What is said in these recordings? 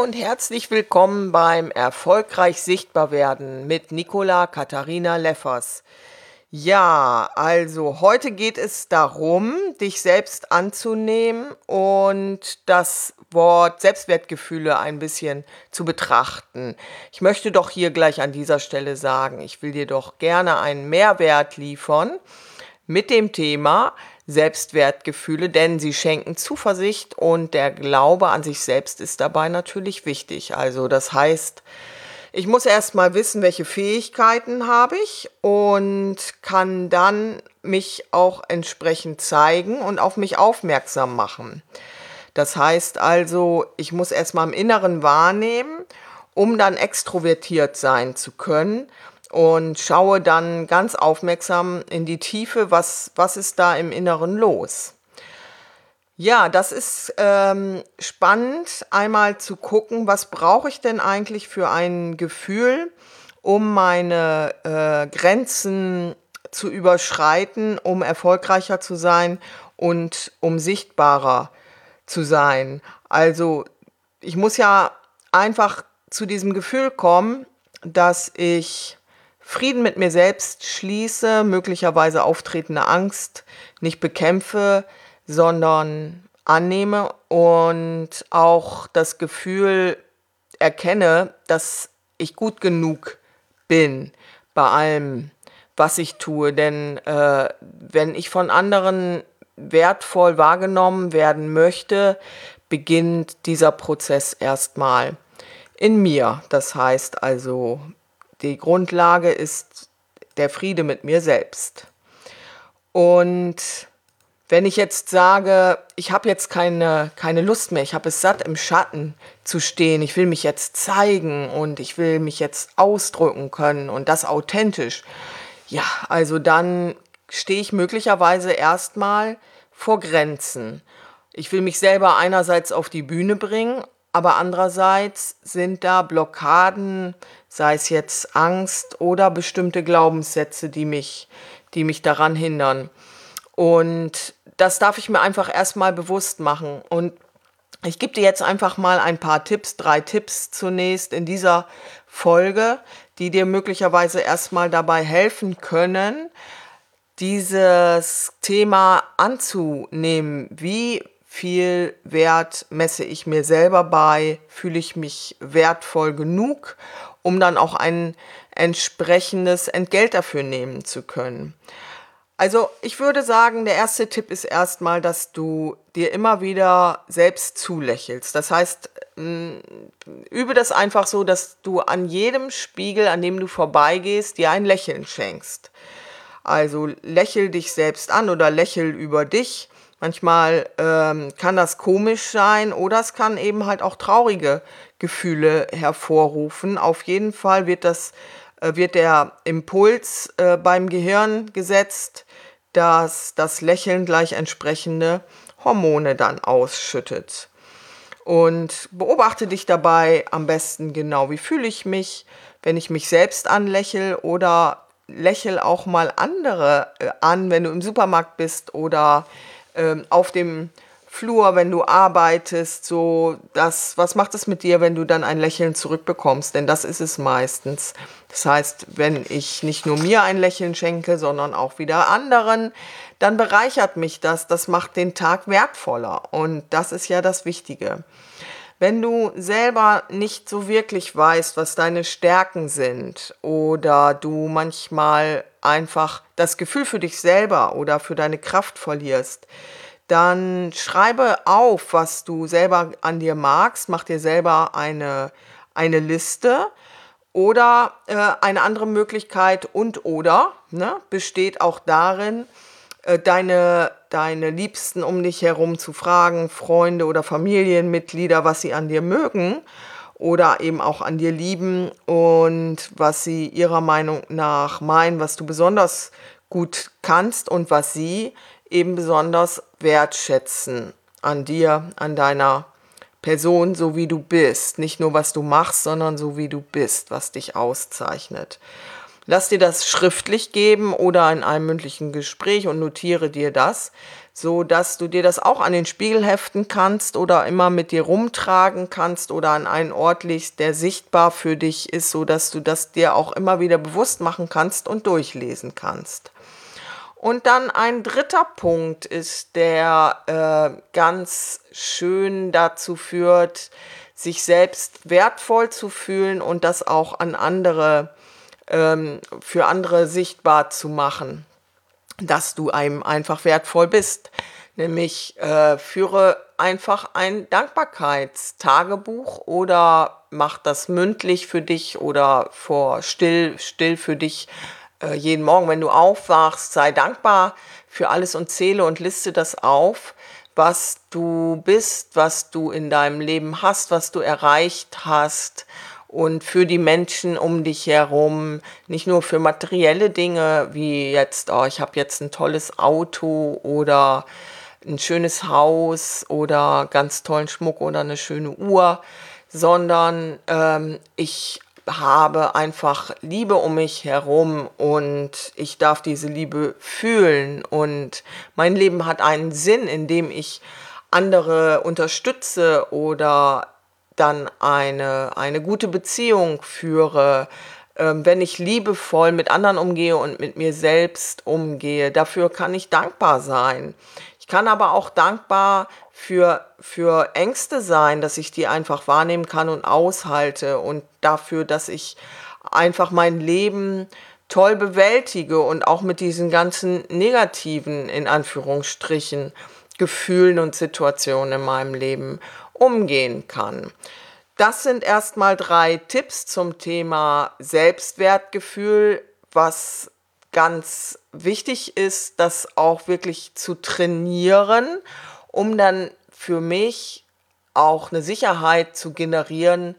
Und herzlich willkommen beim Erfolgreich Sichtbar werden mit Nicola Katharina Leffers. Ja, also heute geht es darum, dich selbst anzunehmen und das Wort Selbstwertgefühle ein bisschen zu betrachten. Ich möchte doch hier gleich an dieser Stelle sagen, ich will dir doch gerne einen Mehrwert liefern mit dem Thema Selbstwertgefühle, denn sie schenken Zuversicht und der Glaube an sich selbst ist dabei natürlich wichtig. Also das heißt, ich muss erst mal wissen, welche Fähigkeiten habe ich und kann dann mich auch entsprechend zeigen und auf mich aufmerksam machen. Das heißt also, ich muss erst mal im Inneren wahrnehmen, um dann extrovertiert sein zu können und schaue dann ganz aufmerksam in die Tiefe, was, was ist da im Inneren los. Ja, das ist ähm, spannend, einmal zu gucken, was brauche ich denn eigentlich für ein Gefühl, um meine äh, Grenzen zu überschreiten, um erfolgreicher zu sein und um sichtbarer zu sein. Also ich muss ja einfach zu diesem Gefühl kommen, dass ich Frieden mit mir selbst schließe, möglicherweise auftretende Angst nicht bekämpfe, sondern annehme und auch das Gefühl erkenne, dass ich gut genug bin bei allem, was ich tue. Denn äh, wenn ich von anderen wertvoll wahrgenommen werden möchte, beginnt dieser Prozess erstmal in mir. Das heißt also, die Grundlage ist der Friede mit mir selbst. Und wenn ich jetzt sage, ich habe jetzt keine, keine Lust mehr, ich habe es satt, im Schatten zu stehen, ich will mich jetzt zeigen und ich will mich jetzt ausdrücken können und das authentisch, ja, also dann stehe ich möglicherweise erstmal vor Grenzen. Ich will mich selber einerseits auf die Bühne bringen, aber andererseits sind da Blockaden, sei es jetzt Angst oder bestimmte Glaubenssätze, die mich, die mich daran hindern. Und das darf ich mir einfach erstmal bewusst machen. Und ich gebe dir jetzt einfach mal ein paar Tipps, drei Tipps zunächst in dieser Folge, die dir möglicherweise erstmal dabei helfen können, dieses Thema anzunehmen. Wie viel Wert messe ich mir selber bei? Fühle ich mich wertvoll genug, um dann auch ein entsprechendes Entgelt dafür nehmen zu können? Also ich würde sagen, der erste Tipp ist erstmal, dass du dir immer wieder selbst zulächelst. Das heißt, mm, übe das einfach so, dass du an jedem Spiegel, an dem du vorbeigehst, dir ein Lächeln schenkst. Also lächel dich selbst an oder lächel über dich. Manchmal ähm, kann das komisch sein oder es kann eben halt auch traurige Gefühle hervorrufen. Auf jeden Fall wird das äh, wird der Impuls äh, beim Gehirn gesetzt, dass das Lächeln gleich entsprechende Hormone dann ausschüttet. Und beobachte dich dabei am besten genau, wie fühle ich mich, wenn ich mich selbst anlächle oder lächel auch mal andere äh, an, wenn du im Supermarkt bist oder äh, auf dem Flur, wenn du arbeitest, so das, was macht es mit dir, wenn du dann ein Lächeln zurückbekommst? Denn das ist es meistens. Das heißt, wenn ich nicht nur mir ein Lächeln schenke, sondern auch wieder anderen, dann bereichert mich das. Das macht den Tag wertvoller. Und das ist ja das Wichtige. Wenn du selber nicht so wirklich weißt, was deine Stärken sind oder du manchmal einfach das Gefühl für dich selber oder für deine Kraft verlierst, dann schreibe auf, was du selber an dir magst, mach dir selber eine, eine Liste oder äh, eine andere Möglichkeit und oder ne, besteht auch darin, äh, deine deine Liebsten um dich herum zu fragen, Freunde oder Familienmitglieder, was sie an dir mögen oder eben auch an dir lieben und was sie ihrer Meinung nach meinen, was du besonders gut kannst und was sie eben besonders wertschätzen an dir, an deiner Person, so wie du bist. Nicht nur, was du machst, sondern so wie du bist, was dich auszeichnet. Lass dir das schriftlich geben oder in einem mündlichen Gespräch und notiere dir das, so dass du dir das auch an den Spiegel heften kannst oder immer mit dir rumtragen kannst oder an einen Ort legst, der sichtbar für dich ist, so dass du das dir auch immer wieder bewusst machen kannst und durchlesen kannst. Und dann ein dritter Punkt ist, der äh, ganz schön dazu führt, sich selbst wertvoll zu fühlen und das auch an andere, ähm, für andere sichtbar zu machen, dass du einem einfach wertvoll bist. Nämlich äh, führe einfach ein Dankbarkeitstagebuch oder mach das mündlich für dich oder vor still, still für dich äh, jeden Morgen, wenn du aufwachst, sei dankbar für alles und zähle und liste das auf, was du bist, was du in deinem Leben hast, was du erreicht hast und für die Menschen um dich herum, nicht nur für materielle Dinge wie jetzt, oh, ich habe jetzt ein tolles Auto oder ein schönes Haus oder ganz tollen Schmuck oder eine schöne Uhr, sondern ähm, ich habe einfach Liebe um mich herum und ich darf diese Liebe fühlen. Und mein Leben hat einen Sinn, indem ich andere unterstütze oder dann eine, eine gute Beziehung führe, ähm, wenn ich liebevoll mit anderen umgehe und mit mir selbst umgehe. Dafür kann ich dankbar sein. Ich kann aber auch dankbar für, für Ängste sein, dass ich die einfach wahrnehmen kann und aushalte und dafür, dass ich einfach mein Leben toll bewältige und auch mit diesen ganzen negativen, in Anführungsstrichen, Gefühlen und Situationen in meinem Leben umgehen kann. Das sind erstmal drei Tipps zum Thema Selbstwertgefühl, was ganz wichtig ist, das auch wirklich zu trainieren um dann für mich auch eine Sicherheit zu generieren,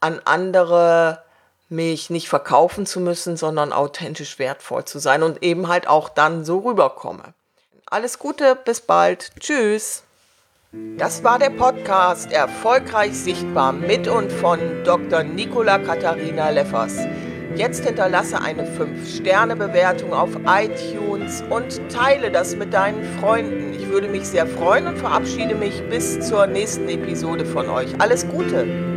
an andere mich nicht verkaufen zu müssen, sondern authentisch wertvoll zu sein und eben halt auch dann so rüberkomme. Alles Gute, bis bald. Tschüss. Das war der Podcast Erfolgreich Sichtbar mit und von Dr. Nicola Katharina Leffers. Jetzt hinterlasse eine 5-Sterne-Bewertung auf iTunes und teile das mit deinen Freunden. Ich würde mich sehr freuen und verabschiede mich bis zur nächsten Episode von euch. Alles Gute!